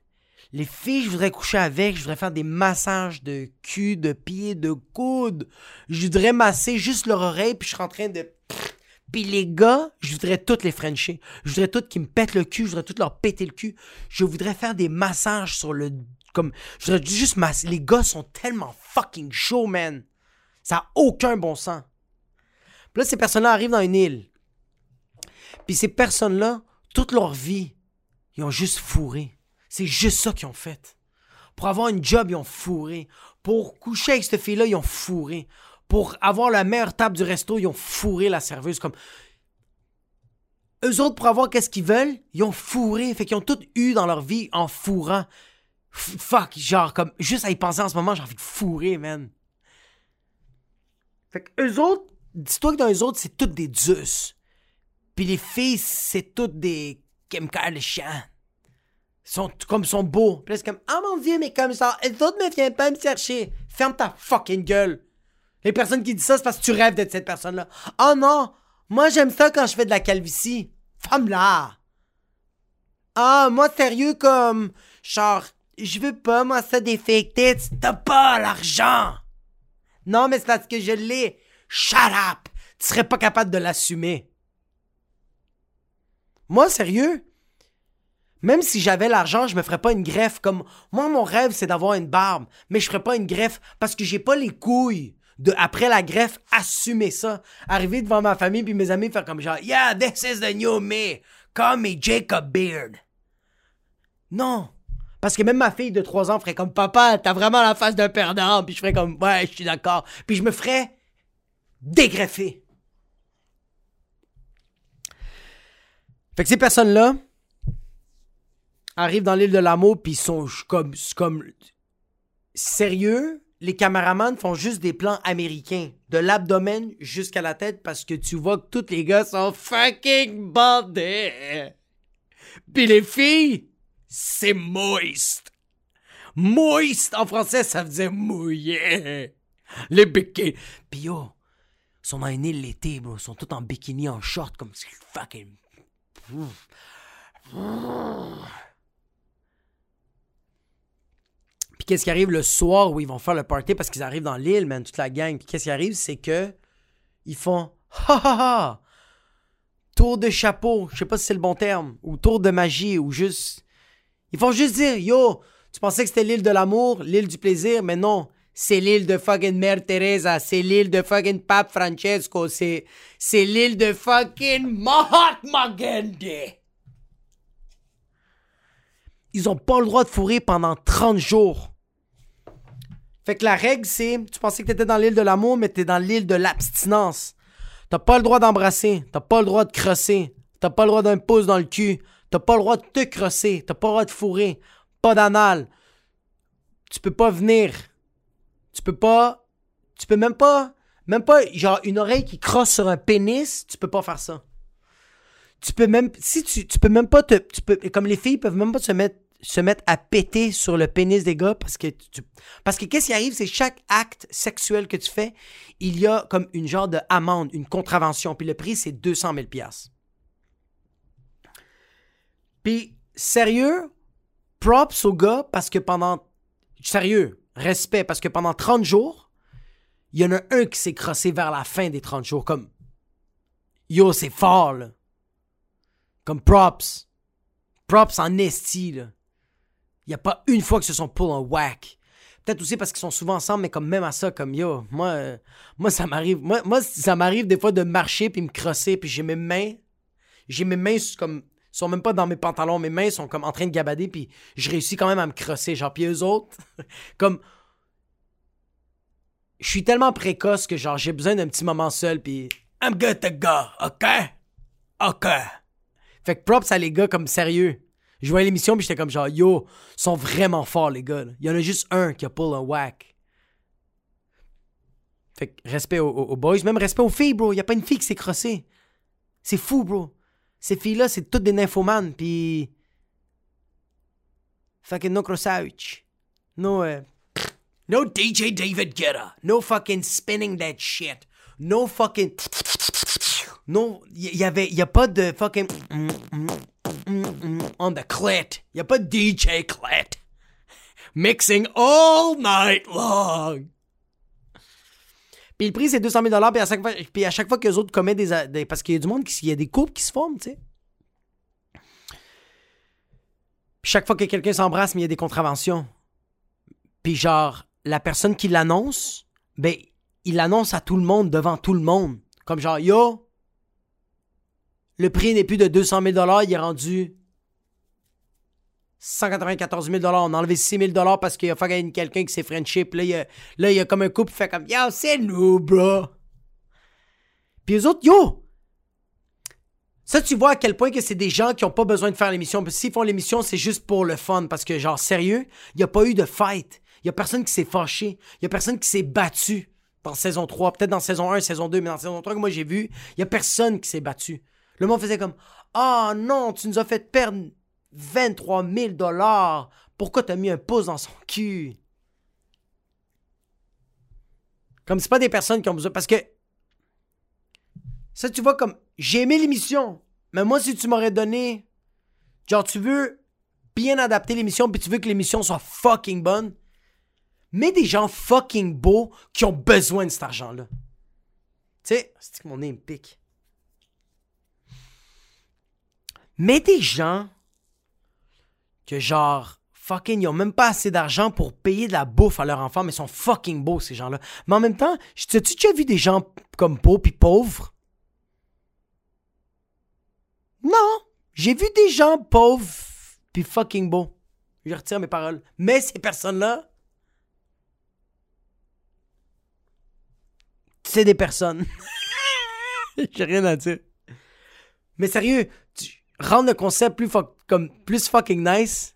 les filles, je voudrais coucher avec, je voudrais faire des massages de cul, de pieds, de coudes. Je voudrais masser juste leur oreille, puis je serais en train de... Puis les gars, je voudrais toutes les frencher. Je voudrais toutes qui me pètent le cul, je voudrais toutes leur péter le cul. Je voudrais faire des massages sur le... Comme... Je voudrais juste masser. Les gars sont tellement fucking chauds, man. Ça a aucun bon sens. Puis là, ces personnes-là arrivent dans une île. Puis ces personnes-là, toute leur vie, ils ont juste fourré. C'est juste ça qu'ils ont fait. Pour avoir une job, ils ont fourré. Pour coucher avec cette fille-là, ils ont fourré. Pour avoir la meilleure table du resto, ils ont fourré la serveuse. Comme eux autres, pour avoir qu'est-ce qu'ils veulent, ils ont fourré. Fait qu'ils ont tout eu dans leur vie en fourrant. fuck, genre, comme, juste à y penser en ce moment, j'ai envie de fourrer, man. Fait que eux autres, dis-toi que dans eux autres, c'est toutes des Zeus. Puis les filles, c'est toutes des Kim Kardashian sont comme sont beaux. Puis comme oh mon dieu, mais comme ça, les autres me viennent pas me chercher. Ferme ta fucking gueule. Les personnes qui disent ça, c'est parce que tu rêves d'être cette personne-là. Oh non, moi j'aime ça quand je fais de la calvitie. Femme-là. Ah, moi sérieux comme genre je veux pas moi ça des fake t'as pas l'argent. Non, mais c'est parce que je l'ai. Shut up. Tu serais pas capable de l'assumer. Moi sérieux? Même si j'avais l'argent, je me ferais pas une greffe comme moi mon rêve c'est d'avoir une barbe, mais je ferais pas une greffe parce que j'ai pas les couilles de après la greffe assumer ça, arriver devant ma famille puis mes amis faire comme genre yeah, this is the new me. Call me Jacob Beard. Non. Parce que même ma fille de 3 ans ferait comme papa, t'as vraiment la face d'un perdant, puis je ferais comme ouais, je suis d'accord, puis je me ferais dégreffer. Fait que ces personnes-là, arrivent dans l'île de l'amour puis ils sont comme sérieux. Les caméramans font juste des plans américains, de l'abdomen jusqu'à la tête parce que tu vois que tous les gars sont fucking bandés. Puis les filles, c'est moist. Moist en français, ça dire mouillé. Les bikinis. Puis yo, sont dans une île l'été, bro. Ils sont tous en bikini, en short, comme fucking. Qu'est-ce qui arrive le soir où ils vont faire le party? Parce qu'ils arrivent dans l'île, man, toute la gang. Puis qu'est-ce qui arrive, c'est que ils font ha ha ha tour de chapeau, je sais pas si c'est le bon terme, ou tour de magie, ou juste. Ils font juste dire yo, tu pensais que c'était l'île de l'amour, l'île du plaisir, mais non. C'est l'île de fucking Mère Teresa, c'est l'île de fucking Pape Francesco, c'est, c'est l'île de fucking Mahatma Gandhi. Ils ont pas le droit de fourrer pendant 30 jours. Fait que la règle, c'est, tu pensais que t'étais dans l'île de l'amour, mais t'es dans l'île de l'abstinence. T'as pas le droit d'embrasser, t'as pas le droit de crosser, t'as pas le droit d'un pouce dans le cul, t'as pas le droit de te crosser, t'as pas le droit de fourrer, pas d'anal. Tu peux pas venir. Tu peux pas, tu peux même pas, même pas, genre, une oreille qui crosse sur un pénis, tu peux pas faire ça. Tu peux même, si tu, tu peux même pas te, tu peux, comme les filles peuvent même pas se mettre se mettre à péter sur le pénis des gars parce que parce que qu'est-ce qui arrive c'est chaque acte sexuel que tu fais il y a comme une genre de amende une contravention puis le prix c'est 200 000 pièces puis sérieux props aux gars parce que pendant sérieux respect parce que pendant 30 jours il y en a un qui s'est crossé vers la fin des 30 jours comme yo c'est fort comme props props en esti là il n'y a pas une fois que se sont pull un whack. Peut-être aussi parce qu'ils sont souvent ensemble, mais comme même à ça, comme yo, moi, euh, moi ça m'arrive. Moi, moi, ça m'arrive des fois de marcher puis me crosser, puis j'ai mes mains. J'ai mes mains comme. Sont même pas dans mes pantalons, mes mains sont comme en train de gabader, puis je réussis quand même à me crosser. Genre, puis eux autres, comme. Je suis tellement précoce que genre j'ai besoin d'un petit moment seul, puis. I'm good to go, ok? Ok. Fait que props à les gars comme sérieux. Je voyais l'émission, puis j'étais comme genre, yo, ils sont vraiment forts, les gars. Il y en a juste un qui a pull un whack. Fait que respect aux, boys, même respect aux filles, bro. Y a pas une fille qui s'est crossée. C'est fou, bro. Ces filles-là, c'est toutes des nymphomanes, pis. Fucking no crossage. No, euh, No DJ David Guetta. No fucking spinning that shit. No fucking. No, y, y avait, y a pas de fucking. On the clit. Y a pas de DJ clit. Mixing all night long. Puis le prix, c'est 200 000 puis à chaque fois, puis à chaque fois que les autres commettent des, Parce qu'il y a du monde, qui, il y a des couples qui se forment, tu sais. Chaque fois que quelqu'un s'embrasse, mais il y a des contraventions. Puis genre, la personne qui l'annonce, ben, il l'annonce à tout le monde, devant tout le monde. Comme genre, yo, le prix n'est plus de 200 000 il est rendu 194 000 On a enlevé 6 000 parce qu'il y a quelqu'un qui s'est. Puis là, il y a, là, il y a comme un couple qui fait comme, yo, c'est nous, bro. Puis les autres, yo, ça, tu vois à quel point que c'est des gens qui ont pas besoin de faire l'émission. Parce s'ils font l'émission, c'est juste pour le fun. Parce que, genre, sérieux, il n'y a pas eu de fight. Il y a personne qui s'est fâché. Il y a personne qui s'est battu dans saison 3. Peut-être dans saison 1, saison 2, mais dans saison 3 que moi j'ai vu, il y a personne qui s'est battu. Le monde faisait comme Ah non, tu nous as fait perdre 23 000 dollars. Pourquoi t'as mis un pouce dans son cul? Comme c'est pas des personnes qui ont besoin. Parce que. Ça, tu vois, comme. J'ai aimé l'émission. Mais moi, si tu m'aurais donné. Genre, tu veux bien adapter l'émission, puis tu veux que l'émission soit fucking bonne. Mets des gens fucking beaux qui ont besoin de cet argent-là. Tu sais, c'est que mon nez me pique. Mets des gens que genre fucking ils ont même pas assez d'argent pour payer de la bouffe à leur enfant mais ils sont fucking beaux ces gens-là. Mais en même temps, tu as-tu déjà vu des gens comme beaux puis pauvres? Non, j'ai vu des gens pauvres puis fucking beaux. Je retire mes paroles. Mais ces personnes-là c'est des personnes. J'ai rien à dire. Mais sérieux, tu rendre le concept plus, fuck- comme, plus fucking nice,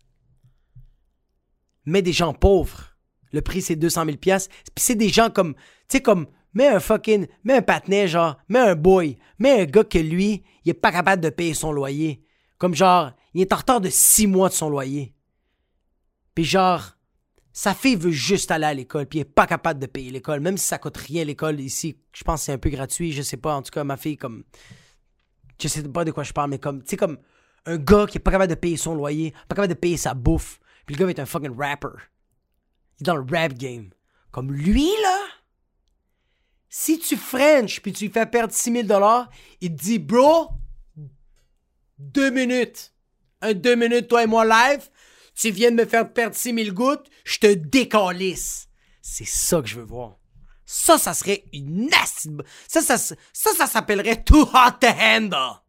mets des gens pauvres. Le prix, c'est 200 000 pièces. Puis c'est des gens comme, tu sais, comme, mets un fucking, mets un patinet, genre, mets un boy, mets un gars que lui, il est pas capable de payer son loyer. Comme genre, il est en retard de 6 mois de son loyer. Puis genre, sa fille veut juste aller à l'école, puis elle est pas capable de payer l'école, même si ça coûte rien l'école ici. Je pense que c'est un peu gratuit, je sais pas. En tout cas, ma fille, comme. Je sais pas de quoi je parle, mais comme. Tu sais, comme un gars qui est pas capable de payer son loyer, pas capable de payer sa bouffe, puis le gars va être un fucking rapper. Il est dans le rap game. Comme lui, là. Si tu French, puis tu lui fais perdre 6000 dollars, il te dit, bro, deux minutes. Un deux minutes, toi et moi live. Tu viens de me faire perdre 6000 gouttes, je te décalisse. C'est ça que je veux voir. Ça, ça serait une nasty... Ça, ça, ça, ça s'appellerait too hot to handle.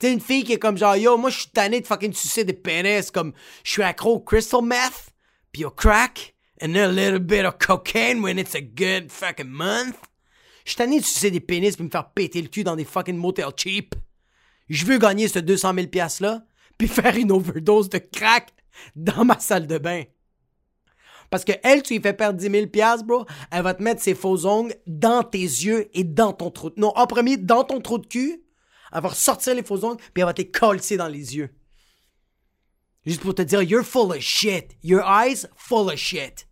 T'es une fille qui est comme genre, yo, moi, je suis tanné de fucking sucer des pénis, comme, je suis accro au crystal meth, puis au crack, and a little bit of cocaine when it's a good fucking month. Je suis tanné de sucer des pénis puis me faire péter le cul dans des fucking motels cheap. Je veux gagner ce 200 000 piastres là puis faire une overdose de crack dans ma salle de bain. Parce que elle, tu lui fais perdre 10 000 piastres, bro, elle va te mettre ses faux ongles dans tes yeux et dans ton trou de... Non, en premier, dans ton trou de cul. Elle va ressortir les faux ongles, puis elle va te coller dans les yeux. Juste pour te dire, you're full of shit. Your eyes full of shit.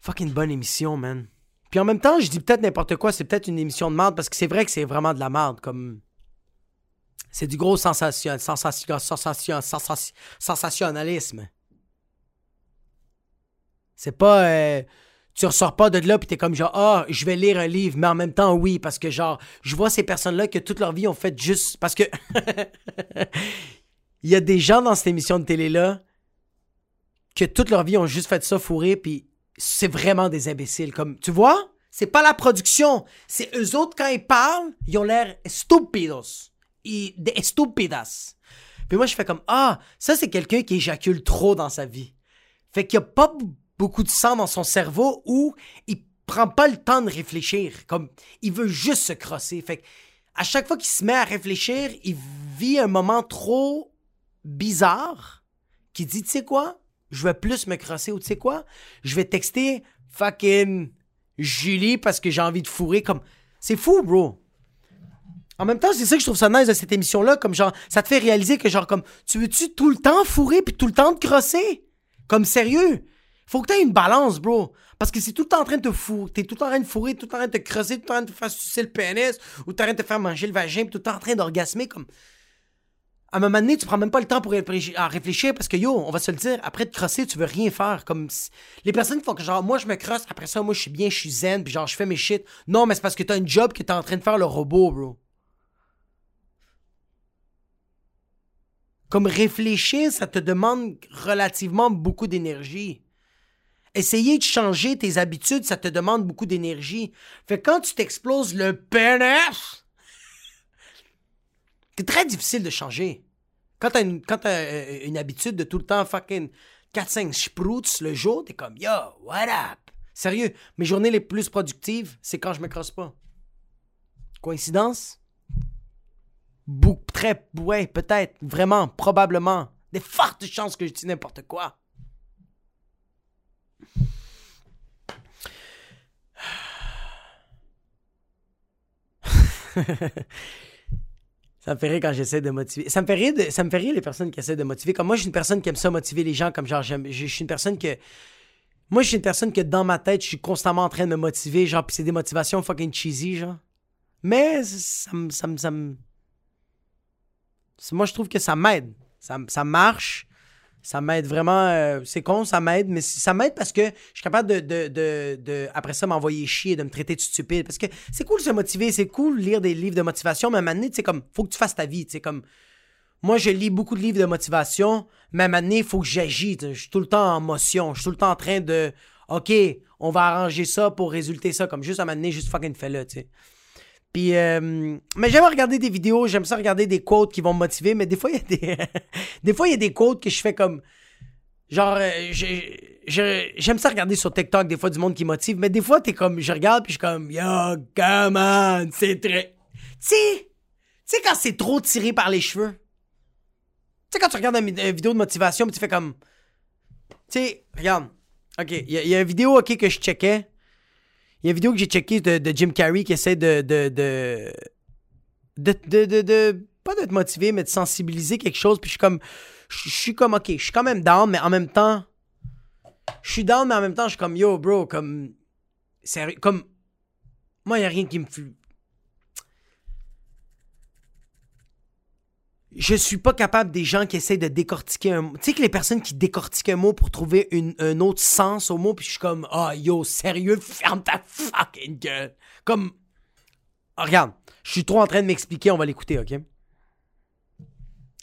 Fucking bonne émission, man. Puis en même temps, je dis peut-être n'importe quoi, c'est peut-être une émission de merde, parce que c'est vrai que c'est vraiment de la merde, comme... C'est du gros sensation, sensation, sensation, sensationnalisme. C'est pas... euh, tu ressors pas de là pis t'es comme genre, ah, je vais lire un livre, mais en même temps, oui, parce que genre, je vois ces personnes-là que toute leur vie ont fait juste... Parce que... Il y a des gens dans cette émission de télé-là que toute leur vie ont juste fait ça fourrer, puis c'est vraiment des imbéciles. Comme, tu vois, c'est pas la production, c'est eux autres quand ils parlent, ils ont l'air stupidos. Et des stupidas. Puis moi, je fais comme, ah, ça c'est quelqu'un qui éjacule trop dans sa vie. Fait qu'il y a pas beaucoup de sang dans son cerveau ou il prend pas le temps de réfléchir. Comme, il veut juste se crosser. Fait à chaque fois qu'il se met à réfléchir, il vit un moment trop bizarre qui dit, tu sais quoi? je vais plus me crosser ou tu sais quoi? Je vais texter fucking Julie parce que j'ai envie de fourrer comme. C'est fou, bro. En même temps, c'est ça que je trouve ça nice de cette émission-là. Comme genre, ça te fait réaliser que genre, comme, tu veux-tu tout le temps fourrer puis tout le temps te crosser? Comme sérieux? Faut que t'aies une balance, bro. Parce que c'est tout le temps en train de te fourrer. T'es tout le temps en train de fourrer, tout le temps en train de te crosser, tout le temps en train de te faire sucer le pénis, ou t'es en train de te faire manger le vagin, puis tout le temps en train d'orgasmer. Comme. À un moment donné, tu prends même pas le temps pour réfléchir parce que yo, on va se le dire, après te crosser, tu veux rien faire. Comme les personnes qui font que genre, moi je me crosse, après ça, moi je suis bien, je suis zen, puis genre je fais mes shit. Non, mais c'est parce que t'as un job que t'es en train de faire le robot, bro. Comme réfléchir, ça te demande relativement beaucoup d'énergie. Essayer de changer tes habitudes, ça te demande beaucoup d'énergie. Fait quand tu t'exploses le pénis, c'est très difficile de changer. Quand t'as une, quand euh, une habitude de tout le temps fucking 4-5 sprouts le jour, t'es comme yo, what up? Sérieux, mes journées les plus productives, c'est quand je me crosse pas. Coïncidence? Beaucoup, très, ouais, peut-être, vraiment, probablement. Des fortes chances que je dis n'importe quoi. ça me fait rire quand j'essaie de motiver. Ça me fait rire, ça me les personnes qui essaient de motiver. Comme moi, je suis une personne qui aime ça motiver les gens. Je suis une personne que. Moi, je suis une personne que dans ma tête, je suis constamment en train de me motiver. Genre, c'est des motivations fucking cheesy, genre. Mais ça me. Ça me, ça moi, je trouve que ça m'aide. Ça, marche. Ça m'aide vraiment. Euh, c'est con, ça m'aide, mais ça m'aide parce que je suis capable de, de, de, après ça, m'envoyer chier, de me traiter de stupide. Parce que c'est cool de se motiver, c'est cool de lire des livres de motivation, mais à un moment donné, tu comme, faut que tu fasses ta vie, tu comme. Moi, je lis beaucoup de livres de motivation, mais à un moment donné, il faut que j'agisse. Je suis tout le temps en motion. Je suis tout le temps en train de. OK, on va arranger ça pour résulter ça. Comme juste à un moment donné, juste fucking fais-le, tu sais. Euh, mais j'aime regarder des vidéos, j'aime ça regarder des quotes qui vont me motiver, mais des fois, il y a des, des fois, il y a des quotes que je fais comme, genre, euh, j'aime ça regarder sur TikTok, des fois, du monde qui motive, mais des fois, t'es comme, je regarde, puis je suis comme, yo, come on, c'est très, tu sais, quand c'est trop tiré par les cheveux, tu sais, quand tu regardes une, vidéo de motivation, tu fais comme, tu sais, regarde, ok, il y, y, a une vidéo, ok, que je checkais, il y a une vidéo que j'ai checkée de, Jim Carrey qui essaie de. de, de, de, de, pas de te motiver, mais de sensibiliser quelque chose. Puis je suis comme. Je suis comme, ok, je suis quand même down, mais en même temps. Je suis down, mais en même temps, je suis comme, yo, bro, comme. Sérieux, comme. Moi, il n'y a rien qui me je suis pas capable des gens qui essaient de décortiquer un mot. Tu sais que les personnes qui décortiquent un mot pour trouver un autre sens au mot, puis je suis comme, ah oh, yo, sérieux, ferme ta fucking gueule. Comme, oh, regarde, je suis trop en train de m'expliquer, on va l'écouter, ok?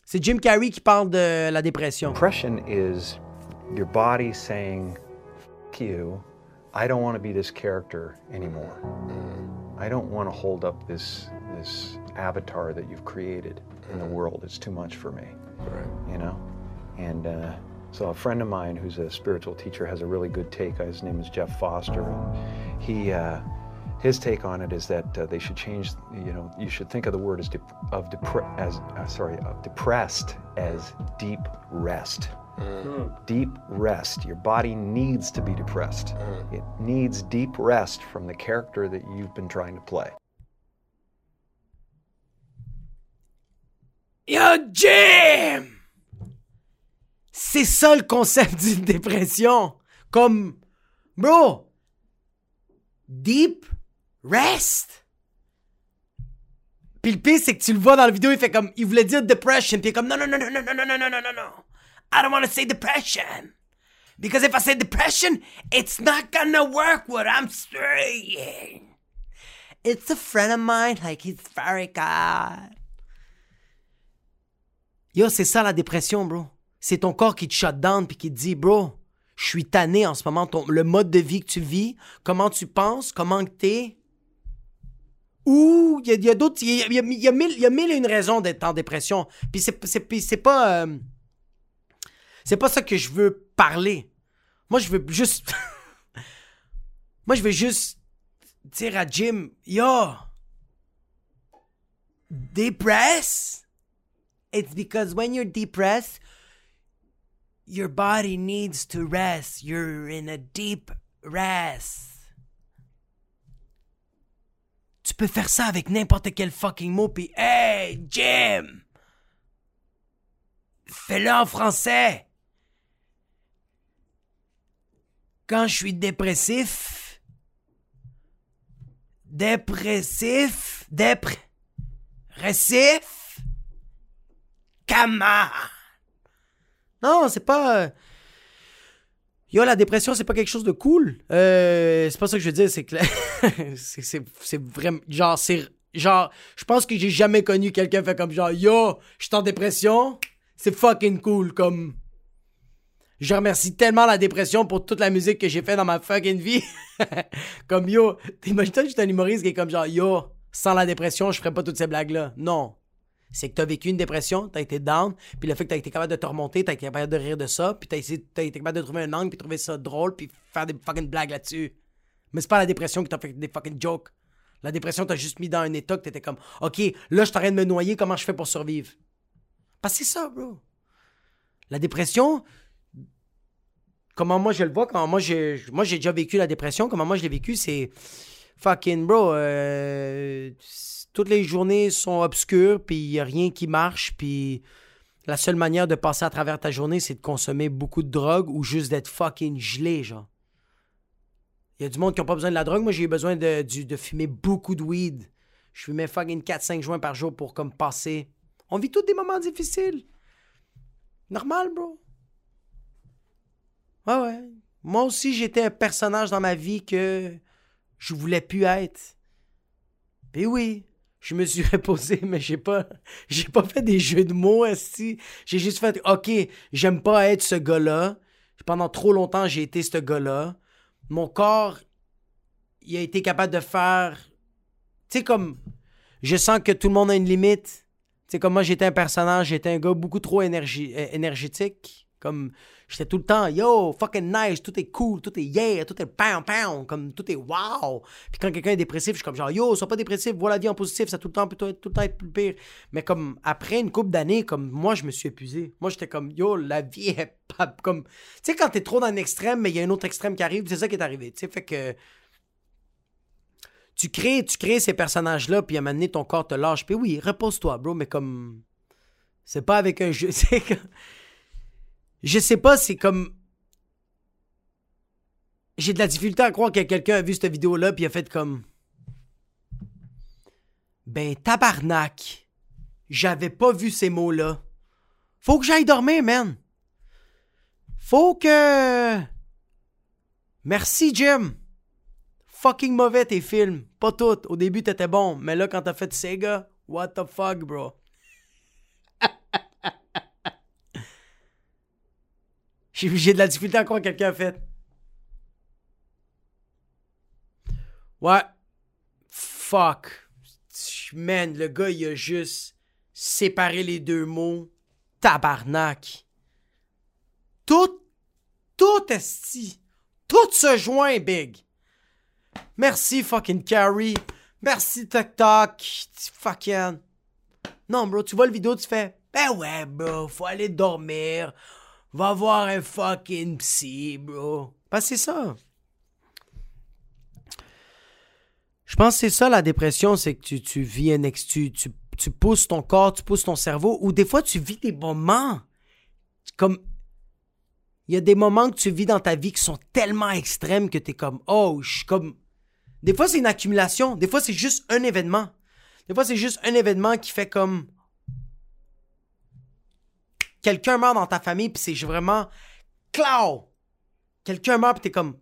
C'est Jim Carrey qui parle de la dépression. Depression is your body saying, fuck you, I don't want to be this character anymore. I don't want to hold up this, this avatar that you've created. In the world. It's too much for me. Right. You know? And uh, so a friend of mine who's a spiritual teacher has a really good take. His name is Jeff Foster. And he, uh, his take on it is that uh, they should change, you know, you should think of the word as, of depre- as uh, sorry, of depressed as deep rest. Mm. Deep rest. Your body needs to be depressed. Mm. It needs deep rest from the character that you've been trying to play. Yo, Jim! C'est ça le concept d'une dépression. Comme, bro, deep rest. Puis le pire, c'est que tu le vois dans la vidéo, il fait comme, il voulait dire depression, puis il est comme, non, non, non, non, non, non, non, non, non, non, non. I don't want to say depression. Because if I say depression, it's not gonna work what I'm saying. It's a friend of mine, like he's very good. Yo, c'est ça la dépression, bro. C'est ton corps qui te shut down puis qui te dit, bro, je suis tanné en ce moment. Le mode de vie que tu vis, comment tu penses, comment tu es. Ou il y a, d'autres. Il y a, y, a mille, y a mille et une raisons d'être en dépression. Puis c'est, pas. Euh, c'est pas ça que je veux parler. Moi, je veux juste. Moi, je veux juste dire à Jim, yo, dépresse? It's because when you're depressed, Your body needs to rest. You're in a deep rest. Tu peux faire ça avec n'importe quel fucking mot, puis Hey, Jim! Fais-le en français! Quand je suis dépressif, dépressif, dépressif, comment? Non, c'est pas. euh, Yo, la dépression, c'est pas quelque chose de cool. Euh, c'est pas ça que je veux dire, c'est que. c'est- vraiment. Genre, c'est. Genre, je pense que j'ai jamais connu quelqu'un fait comme genre, yo, je suis en dépression. C'est fucking cool. Comme. Je remercie tellement la dépression pour toute la musique que j'ai fait dans ma fucking vie. comme yo, t'imagines que je suis un humoriste qui est comme genre, yo, sans la dépression, je ferais pas toutes ces blagues-là. Non c'est que t'as vécu une dépression, t'as été down, puis le fait que t'as été capable de te remonter, t'as été capable de rire de ça, puis t'as, essayé- t'as été capable de trouver un angle, puis trouver ça drôle, puis faire des fucking blagues là-dessus. Mais c'est pas la dépression qui t'a fait des fucking jokes. La dépression t'a juste mis dans un état que t'étais comme, OK, là, je suis en train de me noyer, comment je fais pour survivre? Parce que c'est ça, bro. La dépression, comment moi je le vois, comment moi j'ai, moi j'ai déjà vécu la dépression, comment moi je l'ai vécu, c'est fucking bro. euh, toutes les journées sont obscures, puis il a rien qui marche, puis la seule manière de passer à travers ta journée, c'est de consommer beaucoup de drogue ou juste d'être fucking gelé, genre. Il y a du monde qui n'a pas besoin de la drogue. Moi, j'ai eu besoin de, de fumer beaucoup de weed. Je fumais fucking 4-5 joints par jour pour comme passer. On vit tous des moments difficiles. Normal, bro. Ouais, ouais. Moi aussi, j'étais un personnage dans ma vie que je voulais plus être. Puis oui, je me suis reposé, mais j'ai pas, j'ai pas fait des jeux de mots ainsi. J'ai juste fait, ok, j'aime pas être ce gars-là. Pendant trop longtemps, j'ai été ce gars-là. Mon corps, il a été capable de faire, tu sais comme, je sens que tout le monde a une limite. Tu sais comme moi, j'étais un personnage, j'étais un gars beaucoup trop énergi- euh, énergétique. Comme, j'étais tout le temps, yo, fucking nice, tout est cool, tout est yeah, tout est pound pound, comme tout est wow. Puis quand quelqu'un est dépressif, je suis comme genre, yo, sois pas dépressif, vois la vie en positif, ça tout le temps peut tout le temps être plus pire. Mais comme, après une couple d'années, comme moi, je me suis épuisé. Moi, j'étais comme, yo, la vie est pas comme. Tu sais, quand t'es trop dans un extrême, mais il y a un autre extrême qui arrive, c'est ça qui est arrivé. Tu sais, fait que. Tu crées, tu crées ces personnages-là, puis à un moment donné, ton corps te lâche. Puis oui, repose-toi, bro, mais comme. C'est pas avec un jeu. C'est. Je sais pas, c'est comme. J'ai de la difficulté à croire que quelqu'un a vu cette vidéo-là puis a fait comme. Ben, tabarnak. J'avais pas vu ces mots-là. Faut que j'aille dormir, man. Faut que. Merci, Jim. Fucking mauvais tes films. Pas toutes. Au début, t'étais bon. Mais là, quand t'as fait Sega, what the fuck, bro? J'ai de la difficulté à croire que quelqu'un a fait. Ouais. Fuck. Man, le gars, il a juste séparé les deux mots. Tabarnak. Tout, tout esti. Tout se joint, Big. Merci, fucking Carrie. Merci, TikTok. Fucking. Non, bro, tu vois le vidéo, tu fais. Ben ouais, bro, faut aller dormir. Va voir un fucking psy, bro. Parce c'est ça. Je pense que c'est ça la dépression, c'est que tu, tu vis un ex, tu, tu, tu pousses ton corps, tu pousses ton cerveau, ou des fois tu vis des moments comme. Il y a des moments que tu vis dans ta vie qui sont tellement extrêmes que t'es comme, oh, je suis comme. Des fois c'est une accumulation, des fois c'est juste un événement. Des fois c'est juste un événement qui fait comme, quelqu'un meurt dans ta famille, puis c'est vraiment. Clau! Quelqu'un meurt, puis t'es comme.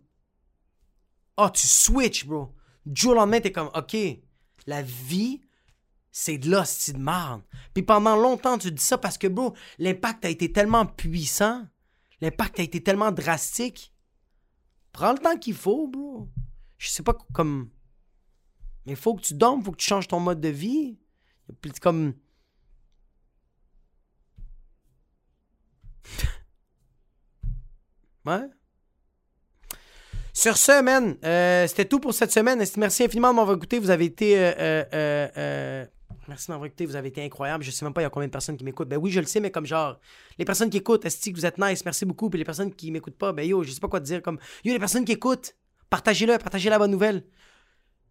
Oh, tu switch, bro. Du jour au lendemain, t'es comme, OK, la vie, c'est de l'hostie de marde. Puis pendant longtemps, tu dis ça parce que, bro, l'impact a été tellement puissant, l'impact a été tellement drastique. Prends le temps qu'il faut, bro. Je sais pas comme. Mais il faut que tu dormes, faut que tu changes ton mode de vie. Puis comme. Ouais. Sur ce, man, euh, c'était tout pour cette semaine. Merci infiniment de m'avoir écouté. Vous avez été euh, euh, Merci d'avoir écouté, vous avez été incroyable. Je sais même pas il y a combien de personnes qui m'écoutent. Ben oui, je le sais, mais comme genre, les personnes qui écoutent, est-ce que vous êtes nice, merci beaucoup. Puis les personnes qui m'écoutent pas, ben yo, je sais pas quoi te dire. Comme, yo, les personnes qui écoutent, partagez-le, partagez la bonne nouvelle.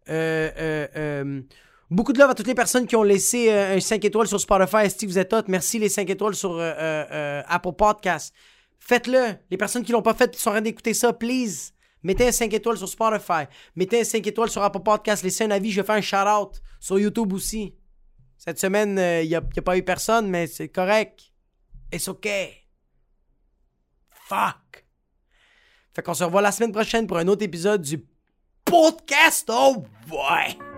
Euh, euh, beaucoup de love à toutes les personnes qui ont laissé euh, un 5 étoiles sur Spotify. Est-ce que vous êtes hot? Merci les 5 étoiles sur euh, euh, Apple Podcast. Faites-le. Les personnes qui l'ont pas fait qui sont en train d'écouter ça, please. Mettez un 5 étoiles sur Spotify. Mettez un 5 étoiles sur Apple Podcast. Laissez un avis. Je vais faire un shout-out sur YouTube aussi. Cette semaine, il n'y a, a pas eu personne, mais c'est correct. It's okay. Fuck. Fait qu'on se revoit la semaine prochaine pour un autre épisode du podcast. Oh, ouais.